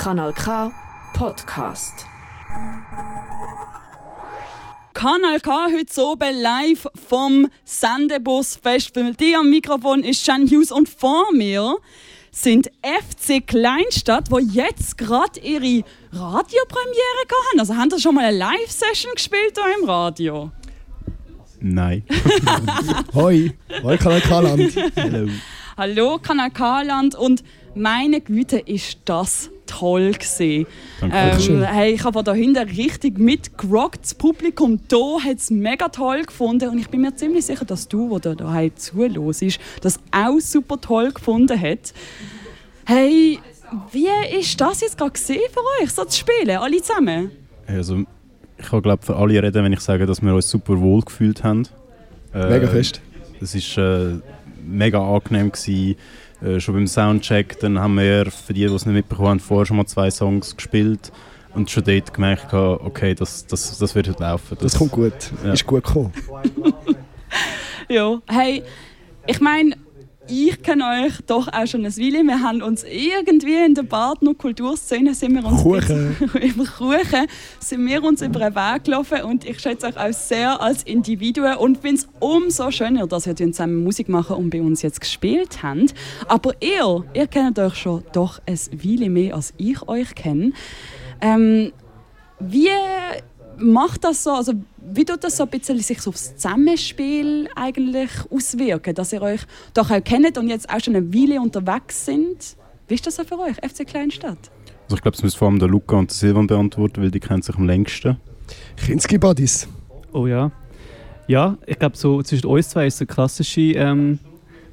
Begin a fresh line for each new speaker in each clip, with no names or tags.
Kanal K Podcast.
Kanal K heute oben live vom Sendebus Festival. Die am Mikrofon ist Jan Hughes und vor mir sind FC Kleinstadt, wo jetzt gerade ihre Radiopremiere haben. Also haben Sie schon mal eine Live-Session gespielt hier im Radio?
Nein.
Hoi, hoi Kanal K-Land.
Hello.
Hallo Kanal K-Land und meine Güte ist das toll gesehen.
Danke.
Ähm, hey, ich habe da hinten richtig mitgerockt. Das Publikum hier hat es mega toll gefunden und ich bin mir ziemlich sicher, dass du, wo da daheim zuhörst, das auch super toll gefunden hat. Hey, wie ist das jetzt gerade gesehen für euch, so zu spielen, alle zusammen?
Also, ich kann glaube für alle reden, wenn ich sage, dass wir uns super wohl gefühlt haben. Äh,
Mega fest.
Es war äh, mega angenehm. Gewesen. Äh, schon beim Soundcheck dann haben wir, für die, die es nicht mitbekommen haben, vorher schon mal zwei Songs gespielt und schon dort gemerkt, okay, das, das, das wird heute laufen.
Das kommt gut.
Ja.
Ist gut gekommen.
Ja, hey, ich meine, ich kenne euch doch auch schon ein Weile. Wir haben uns irgendwie in der Partner Kulturszene sind wir uns
Kuchen.
über Kuchen sind wir uns über den Weg gelaufen und ich schätze euch auch sehr als Individuen und finde es umso schöner, dass ihr zusammen Musik machen und bei uns jetzt gespielt habt. Aber ihr, ihr kennt euch schon doch ein Weile mehr als ich euch kenne. Ähm, wie macht das so, also wie tut das so ein bisschen sich so aufs Zusammenspiel eigentlich auswirken, dass ihr euch doch auch kennt und jetzt auch schon eine Weile unterwegs sind? Wie ist das so für euch, FC Kleinstadt?
Also ich glaube, das müssen vor allem der Luca und der Silvan beantworten, weil die kennen sich am längsten.
Kinski-Buddies.
Oh ja. Ja, ich glaube, so zwischen uns zwei ist so eine klassische ähm,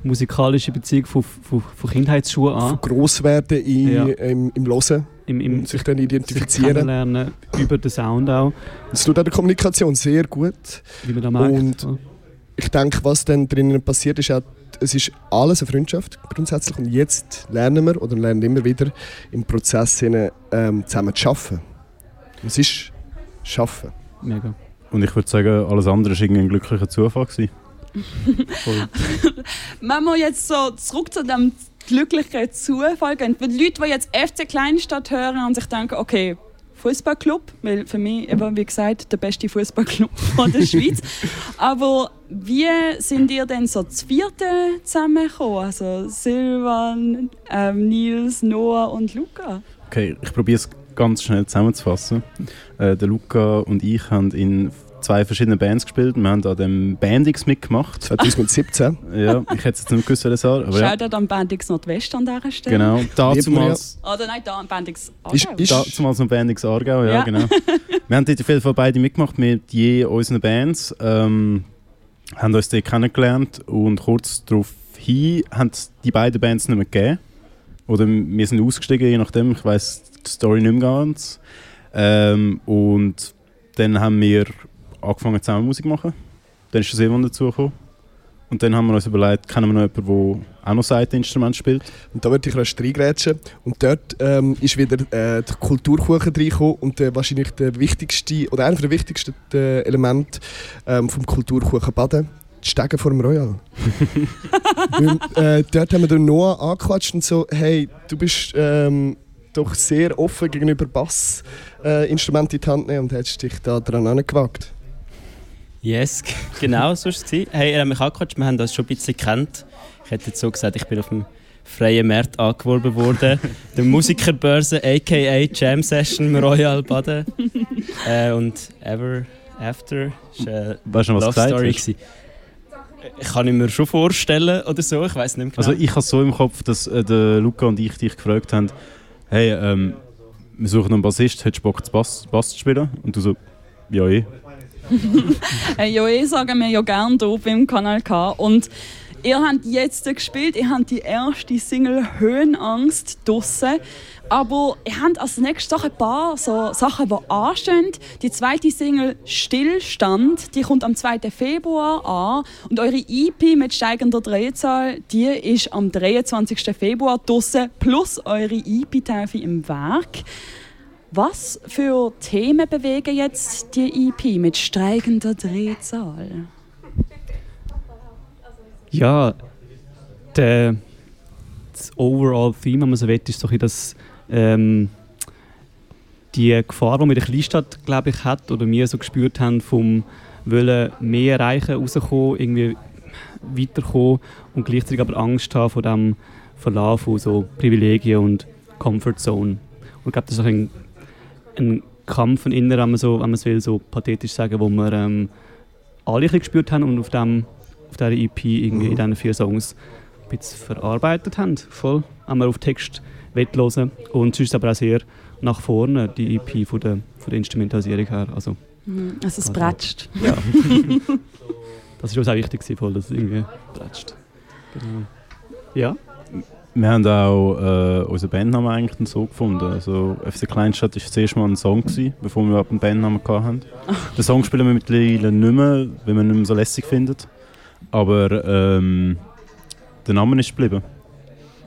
musikalische Beziehung von, von, von Kindheitsschuhen
Von
an.
Grosswerden in,
Ja.
im, im Hören
Im, im
sich dann
sich
identifizieren.
kennenlernen, über den Sound auch,
Das tut auch der Kommunikation sehr gut.
wie man da merkt.
Und- Ich denke, was dann drinnen passiert, ist auch, es ist alles eine Freundschaft grundsätzlich. Und jetzt lernen wir oder lernen immer wieder im Prozess hinein, ähm, zusammen zu arbeiten. Es ist Schaffen.
Mega.
Und ich würde sagen, alles andere war irgendwie ein glücklicher Zufall. Gewesen.
Wenn wir jetzt so zurück zu dem glücklichen Zufall gehen, die Leute, die jetzt FC Kleinstadt hören und sich denken, okay, Fußballclub, weil für mich, eben, wie gesagt, der beste Fußballclub der Schweiz. Aber wie sind ihr denn so zu vierten zusammengekommen? Also Silvan, ähm, Nils, Noah und Luca?
Okay, ich probiere es ganz schnell zusammenzufassen. Äh, der Luca und ich haben in zwei verschiedenen Bands gespielt. Wir haben an dem Bandix mitgemacht.
2017.
Ja, ich hätte es jetzt nicht gewusst, das war, aber ja.
Shoutout an Bandix Nordwest an dieser Stelle.
Genau, damals,
Oder nein, da an Bandix
Ist,
Aargau.
ist,
damals noch Bandix Aargau, ja,
Ja.
genau. Wir haben dort auf jeden Fall beide mitgemacht mit je unseren Bands. Ähm, haben uns dort kennengelernt und kurz darauf hin haben es die beiden Bands nicht mehr gegeben. Oder wir sind ausgestiegen, je nachdem. Ich weiß die Story nicht mehr ganz. Ähm, und dann haben wir angefangen zusammen Musik zu machen. Dann ist der Simon dazugekommen. Und dann haben wir uns überlegt, kennen wir noch jemanden, der auch noch Seiteninstrument spielt.
Und da würde ich rasch reingrätschen. Und dort ähm, ist wieder äh, der Kulturkuchen reingekommen und äh, wahrscheinlich der wichtigste, oder einer der wichtigsten äh, Elemente ähm, vom Kulturkuchen Baden, die Stege vor dem Royal. Weil, äh, dort haben wir den Noah angequatscht und so, hey, du bist ähm, doch sehr offen gegenüber Bassinstrumenten äh, in die Hand nehmen und hättest dich da dran angewagt.
Yes, genau so war es. Hey, er hat mich angequatscht, wir haben das schon ein bisschen gekannt. Ich hätte jetzt so gesagt, ich bin auf dem freien Markt angeworben worden. Der Musikerbörse, a.k.a. Jam Session im Royal Baden. äh, und Ever After war eine
Weißt du
Love Story.
hast?
Ich kann ich mir schon vorstellen oder so, ich weiß nicht mehr genau.
Also ich habe so im Kopf, dass äh, der Luca und ich dich gefragt haben, hey, ähm, wir suchen einen Bassist, hättest du Bock, zu Bass, Bass zu spielen? Und du so, ja eh.
Hey, ja, eh sagen wir ja gerne hier beim Kanal K. Und ihr habt jetzt gespielt, ihr habt die erste Single Höhenangst draussen. Aber ihr habt als nächstes ein paar so Sachen, die anstehen. Die zweite Single Stillstand, die kommt am 2. Februar an. Und eure EP mit steigender Drehzahl, die ist am 23. Februar draussen, plus eure EP-Taufe im Werk. Was für Themen bewegen jetzt die EP mit steigender Drehzahl?
Ja, der, das Overall Theme, wenn man so will, ist so das ähm, die Gefahr, die man in der Kleinstadt, glaube ich, hat, oder wir so gespürt haben, vom Wollen mehr erreichen, rauskommen, irgendwie weiterkommen und gleichzeitig aber Angst haben vor dem Verlauf von so Privilegien und Comfort Zone. Und ich glaube, das ist ein, ein Kampf von innen, wenn man, so, wenn man es will, so pathetisch sagen, wo wir ähm, alle gespürt haben und auf, dem, auf dieser EP irgendwie
Mhm.
in diesen vier Songs ein bisschen verarbeitet haben. Voll. Wenn wir auf Text hören Und sonst aber auch sehr nach vorne, die EP von der, von der Instrumentalisierung her. Also,
Mhm. Also es
Also-
bretscht.
ja. das ist uns auch wichtig, voll, dass es irgendwie plätscht. Genau. Ja,
Wir haben auch äh, unseren Bandnamen eigentlich so gefunden. Also FC Kleinstadt war zuerst mal ein Song, gewesen, bevor wir überhaupt einen Bandnamen hatten. Den Song spielen wir mittlerweile nicht mehr, weil man ihn nicht mehr so lässig findet. Aber ähm, der Name ist geblieben.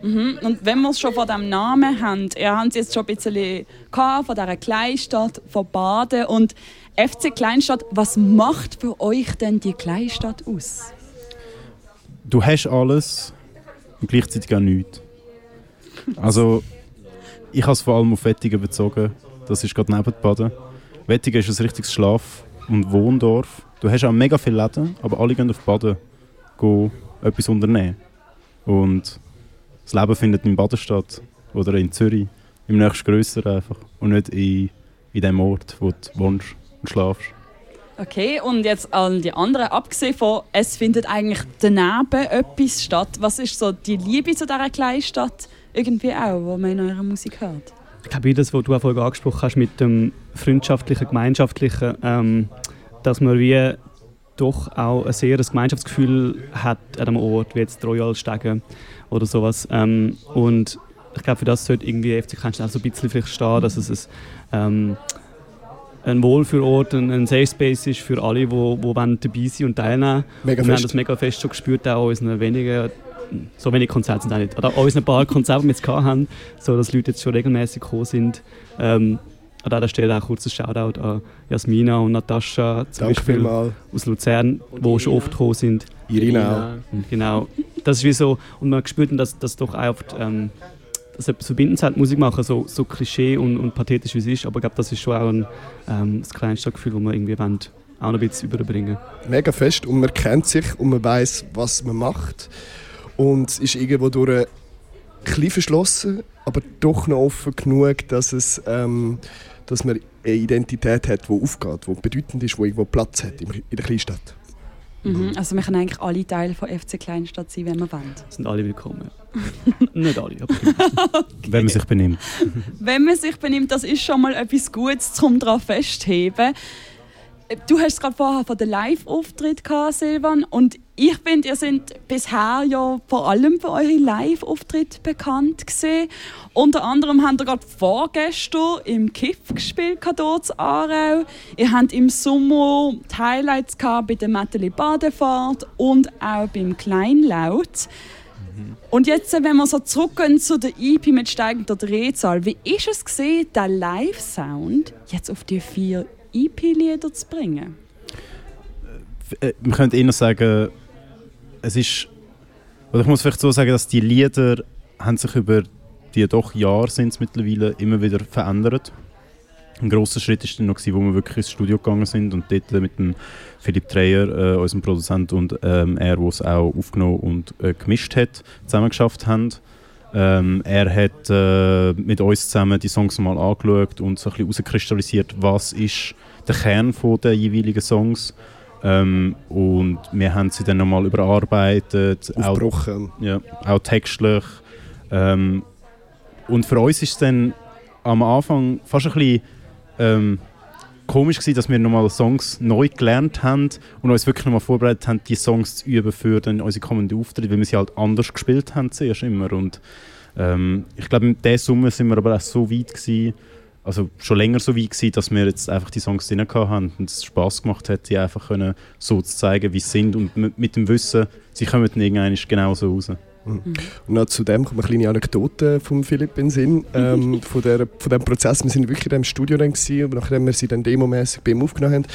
Mhm. Und wenn wir es schon von diesem Namen haben, ihr habt es jetzt schon ein bisschen gehabt, von dieser Kleinstadt, von Baden und FC Kleinstadt, was macht für euch denn die Kleinstadt aus?
Du hast alles und gleichzeitig auch nichts. Also, ich habe es vor allem auf Wettigen bezogen. Das ist gerade neben Baden. Wettigen ist ein richtiges Schlaf- und Wohndorf. Du hast auch mega viele Läden, aber alle gehen auf Baden gehen etwas unternehmen. Und das Leben findet in Baden statt oder in Zürich, im nächsten grösser einfach. Und nicht in, in dem Ort, wo du wohnst und schlafst.
Okay, und jetzt all die anderen, abgesehen von, es findet eigentlich daneben etwas statt. Was ist so die Liebe zu dieser Kleinstadt irgendwie auch, wo man in eurer Musik hört?
Ich glaube, das, was du auch vorhin angesprochen hast mit dem freundschaftlichen, gemeinschaftlichen, ähm, dass man wie doch auch ein sehr ein Gemeinschaftsgefühl hat an einem Ort, wie jetzt Royal Stegen oder sowas. Ähm, und ich glaube, für das sollte irgendwie FC Kleinstadt auch so ein bisschen vielleicht stehen, dass es ein, ähm, ein Wohlfühlort, ein, ein Safe Space ist für alle, die wo, wo dabei sein und teilnehmen
Mega
und wir haben das mega fest schon gespürt, auch an unseren wenigen, so wenig Konzerte sind auch nicht, oder an unseren paar Konzerten, die wir jetzt gehabt haben, so dass Leute jetzt schon regelmäßig gekommen sind. Ähm, an dieser Stelle auch kurz ein Shoutout an Jasmina und Natascha zum
Danke
Beispiel
vielmals.
aus Luzern, die schon oft gekommen sind.
Irina
Genau. Das ist wie so, und man spürt, dass das doch auch oft, ähm, dass etwas Verbindendes hat, Musik machen, so, so klischee und, und pathetisch wie es ist, aber ich glaube, das ist schon auch ein, ähm, das kleinste Gefühl, das wir irgendwie wollen, auch noch ein bisschen überbringen.
Mega fest. Und man kennt sich und man weiß, was man macht. Und ist irgendwo durch ein bisschen verschlossen, aber doch noch offen genug, dass, es, ähm, dass man eine Identität hat, die aufgeht, die bedeutend ist, die irgendwo Platz hat in der Kleinstadt.
Mhm. Also wir können eigentlich alle Teile von FC Kleinstadt sein, wenn wir wollen.
Sind alle willkommen. Nicht alle, aber
Wenn man sich benimmt.
Wenn man sich benimmt, das ist schon mal etwas Gutes, um daran festheben. Du hast es gerade vorher von den Live-Auftritt gehabt, Silvan. Und ich finde, ihr seid bisher ja vor allem für eure Live-Auftritte bekannt gewesen. Unter anderem habt ihr gerade vorgestern im KIF gespielt, hier in Aarau. Ihr habt im Sommer die Highlights gehabt bei der Metteli Badefahrt und auch beim Kleinlaut. Und jetzt, wenn wir so zurückgehen zu der EP mit steigender Drehzahl, wie ist es gesehen, den Live-Sound jetzt auf die vier EP-Lieder zu bringen?
äh, man könnte eher sagen, es ist, oder ich muss vielleicht so sagen, dass die Lieder haben sich über die doch Jahre sind mittlerweile immer wieder verändert. Ein grosser Schritt war dann noch, wo wir wirklich ins Studio gegangen sind und dort mit dem Philipp Dreyer, äh, unserem Produzent, und ähm, er, der es auch aufgenommen und äh, gemischt hat, zusammen geschafft haben. Ähm, er hat äh, mit uns zusammen die Songs mal angeschaut und so ein bisschen herauskristallisiert, was ist der Kern der jeweiligen Songs. Ähm, und wir haben sie dann nochmal überarbeitet, auch,
Aufgebrochen.
ja, auch textlich. Ähm, und für uns ist es dann am Anfang fast ein bisschen ähm, komisch gewesen, dass wir nochmal Songs neu gelernt haben und uns wirklich nochmal vorbereitet haben, die Songs zu üben für dann unsere kommenden Auftritte, weil wir sie halt anders gespielt haben zuerst immer. Und ähm, ich glaube, in dieser Summe sind wir aber auch so weit gewesen, also schon länger so weit gewesen, dass wir jetzt einfach die Songs drin haben und es Spass gemacht hat, sie einfach können so zu zeigen, wie sie sind und mit dem Wissen, sie kommen dann irgendwann genau so raus.
Und noch zu dem kommt eine kleine Anekdote von Philipp in den Sinn, ähm, von, der, von dem Prozess. Wir sind wirklich in dem Studio dann gewesen, und nachdem wir sie dann demomäßig bei ihm aufgenommen haben,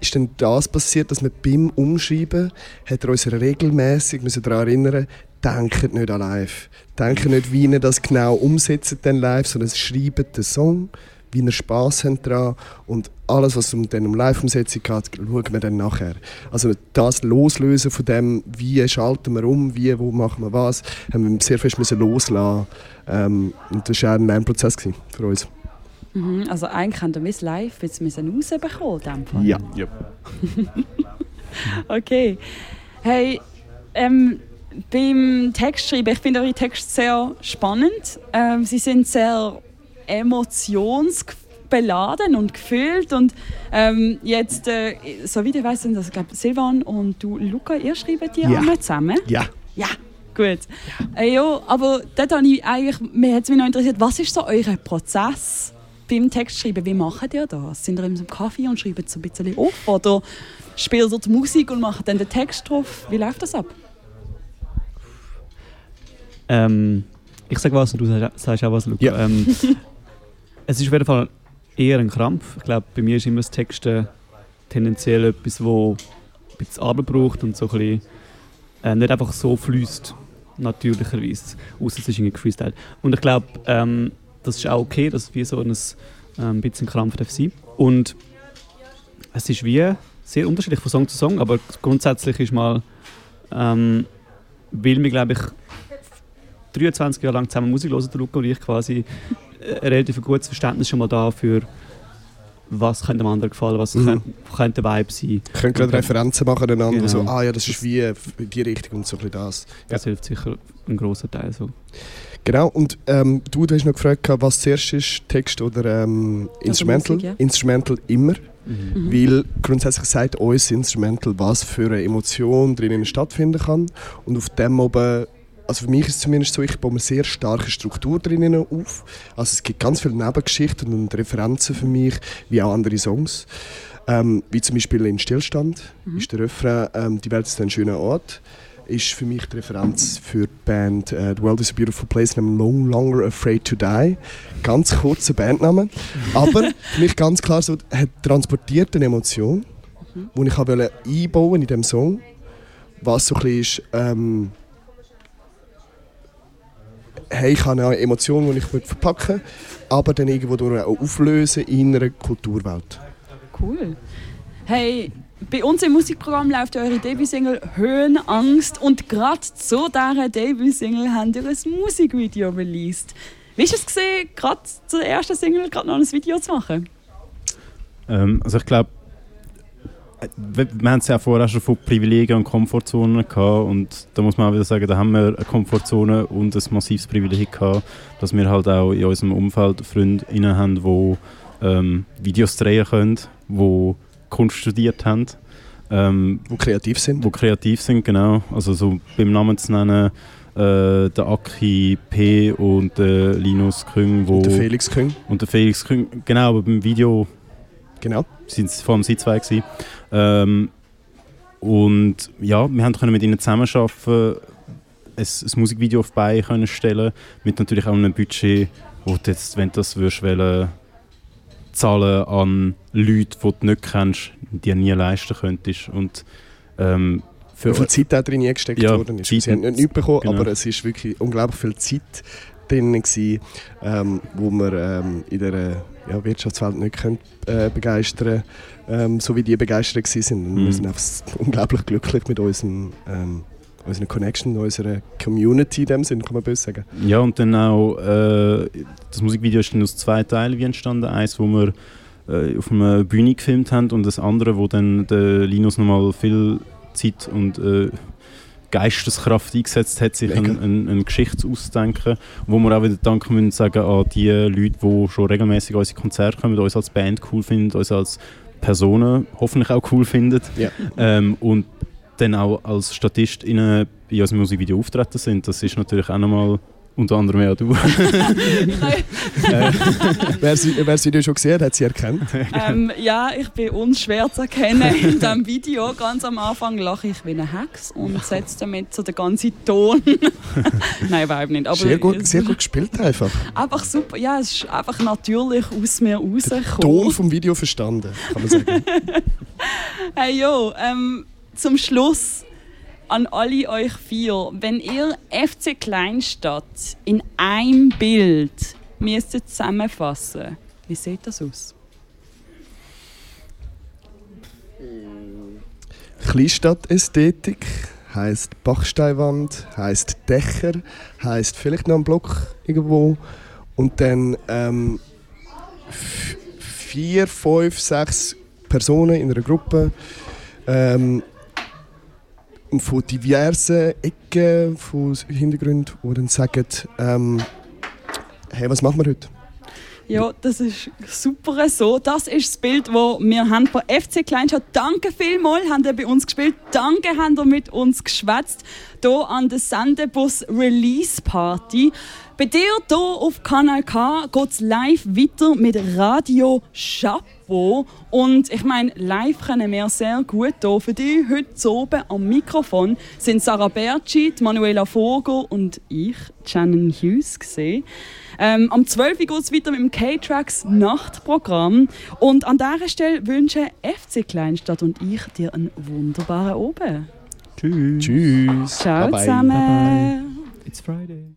ist dann das passiert, dass wir beim Umschreiben hat er uns regelmäßig daran erinnern, denkt nicht an live. Denkt nicht, wie ihr das genau umsetzt dann live, sondern schreibt den Song wie ihr Spass habt dran und alles, was um, dann um Live-Umsetzung geht, schauen wir dann nachher. Also das Loslösen von dem, wie schalten wir um, wie, wo machen wir was, haben wir sehr fest müssen loslassen ähm, und das war auch ein Lernprozess gewesen für uns.
Mhm, also eigentlich haben wir es live jetzt müssen rausbekommen, in dem Fall.
Ja.
Ja.
Okay. Hey, ähm, beim Textschreiben, ich finde eure Texte sehr spannend. Ähm, sie sind sehr emotionsbeladen und gefüllt. Und ähm, jetzt, äh, so wie ich weiß, sind das, glaube Silvan und du, Luca, ihr schreibt die
Ja.
alle zusammen.
Ja.
Ja, gut. Äh, ja, aber dort habe ich eigentlich, mir hat es mich noch interessiert, was ist so euer Prozess beim Textschreiben? Wie macht ihr das? Sind ihr einem Kaffee und schreibt so ein bisschen auf? Oder spielt ihr die Musik und macht dann den Text drauf? Wie läuft das ab?
Ähm, ich sage was und du sagst- sagst auch was, Luca.
Ja.
Ähm, es ist auf jeden Fall eher ein Krampf. Ich glaube, bei mir ist immer das Texten tendenziell etwas, wo ein bisschen Arbeit braucht und so ein bisschen, äh, nicht einfach so fließt, natürlicherweise. Außer es ist irgendwie Freestyle. Und ich glaube, ähm, das ist auch okay, dass wie so ein, ähm, bisschen Krampf darf sein. Und es ist wie sehr unterschiedlich von Song zu Song, aber grundsätzlich ist mal, ähm, weil wir, glaube ich, 23 Jahre lang zusammen Musik hören, Luca und ich quasi äh, ein relativ gutes Verständnis schon mal da für was könnte dem anderen gefallen, was
Mhm.
könnte, könnte der Vibe sein.
Ich könnte gerade. Referenzen machen aneinander,
Genau.
so, ah ja, das ist wie in die Richtung und so ein bisschen das.
Das hilft sicher ein grosser Teil. So.
Genau, und ähm, du, du hast noch gefragt, was zuerst ist, Text oder ähm, Instrumental?
Musik, ja.
Instrumental immer,
Mhm.
weil grundsätzlich sagt uns Instrumental, was für eine Emotion drinnen stattfinden kann. Und auf dem oben, also für mich ist es zumindest so, ich baue eine sehr starke Struktur drinnen auf. Also es gibt ganz viele Nebengeschichten und Referenzen für mich, wie auch andere Songs. Ähm, wie zum Beispiel in Stillstand ist der Refrain ähm, «Die Welt ist ein schöner Ort» ist für mich die Referenz für die Band äh, «The World is a Beautiful Place» «I'm no longer afraid to die». Ganz kurzer Bandname, aber für mich ganz klar so, hat transportiert eine Emotion, die ich einbauen in diesem Song, was so ein bisschen ist, ähm, hey, ich habe eine Emotion, die ich verpacken will, aber dann irgendwo durch auch auflösen in einer Kulturwelt.
Cool. Hey, bei uns im Musikprogramm läuft eure Debütsingle Höhenangst und gerade zu dieser Debütsingle habt ihr ein Musikvideo released. Wie ist es gesehen, gerade zur ersten Single gerade noch ein Video zu machen?
Ähm, also ich glaube, wir, wir haben es ja vorher schon von Privilegien und Komfortzonen gehabt und da muss man auch wieder sagen, da haben wir eine Komfortzone und ein massives Privileg gehabt, dass wir halt auch in unserem Umfeld FreundInnen haben, die ähm, Videos drehen können, die Kunst studiert haben, ähm,
Die kreativ sind.
die kreativ sind, genau. Also so beim Namen zu nennen, äh, der Aki P und der Linus Küng, wo
Und der Felix Küng.
und der Felix Küng, genau, aber beim Video
Genau.
sind vor allem sie zwei gewesen. Ähm, und ja, wir haben können mit ihnen zusammenarbeiten, ein, ein Musikvideo auf Beine können stellen, mit natürlich auch einem Budget, wo du jetzt, wenn du das würdest, wollen, zahlen an Leute, die du nicht kennst, die du nie leisten könntest. Und ähm, für
Wie viel Zeit da drin gesteckt
Ja,
worden ist. Sie haben nicht nichts bekommen,
genau.
aber es ist wirklich unglaublich viel Zeit drin gewesen, ähm, wo wir ähm, in der ja, Wirtschaftswelt nicht können, äh, begeistern ähm, so wie die begeistert. Und
Mhm.
Wir sind einfach unglaublich glücklich mit unserem, ähm, unserer Connection, unserer Community in dem Sinne, kann man böse sagen.
Ja, und dann auch, äh, das Musikvideo ist dann aus zwei Teilen wie entstanden. Eins, wo wir äh, auf einer Bühne gefilmt haben und das andere, wo dann der Linus nochmal viel Zeit und äh, Geisteskraft eingesetzt hat, sich eine ein, ein Geschichte auszudenken. Wo wir auch wieder danken müssen sagen an die Leute, die schon regelmäßig unsere Konzerte kommen, uns als Band cool finden, uns als Personen hoffentlich auch cool finden.
Ja.
Ähm, und dann auch als Statist in, in unserem Musikvideo auftreten sind. Das ist natürlich auch nochmal unter anderem ja du.
Wer das wer das Video schon gesehen hat, hat sie erkannt.
ähm, ja, ich bin unschwer zu erkennen. In diesem Video ganz am Anfang lache ich wie eine Hex und setze damit so den ganzen Ton. Nein, überhaupt nicht. Aber
Sehr gut, sehr gut gespielt einfach.
Einfach super. Ja, es ist einfach natürlich aus mir
Ton
rausgekommen.
vom Video verstanden, kann man sagen.
Hey jo, ähm, zum Schluss an alle euch vier. Wenn ihr FC Kleinstadt in einem Bild müsstet zusammenfassen Wie sieht das aus?
Kleinstadtästhetik heisst Bachsteinwand, heisst Dächer, heisst vielleicht noch ein Block irgendwo und dann ähm, vier, fünf, sechs Personen in einer Gruppe ähm, von diversen Ecken, von Hintergründen, die dann sagen, ähm, hey, was machen wir heute?
Ja, das ist super so. Das ist das Bild, das wir haben von FC Kleinstadt. Danke vielmals, habt ihr bei uns gespielt. Danke, habt ihr mit uns geschwätzt. Hier an der Sendebus Release Party. Bei dir hier auf Kanal K geht es live weiter mit Radio Chapeau. Und ich meine, live können wir sehr gut hier. Für dich heute oben am Mikrofon sind Sarah Bertschi, Manuela Vogel und ich, Shannon Hughes, gesehen. Ähm, am 12. Uhr geht es weiter mit dem K-Tracks Nachtprogramm. Und an dieser Stelle wünschen FC Kleinstadt und ich dir einen wunderbaren Abend.
Tschüss.
Tschüss.
Ciao
Bye bye.
zusammen.
It's Friday.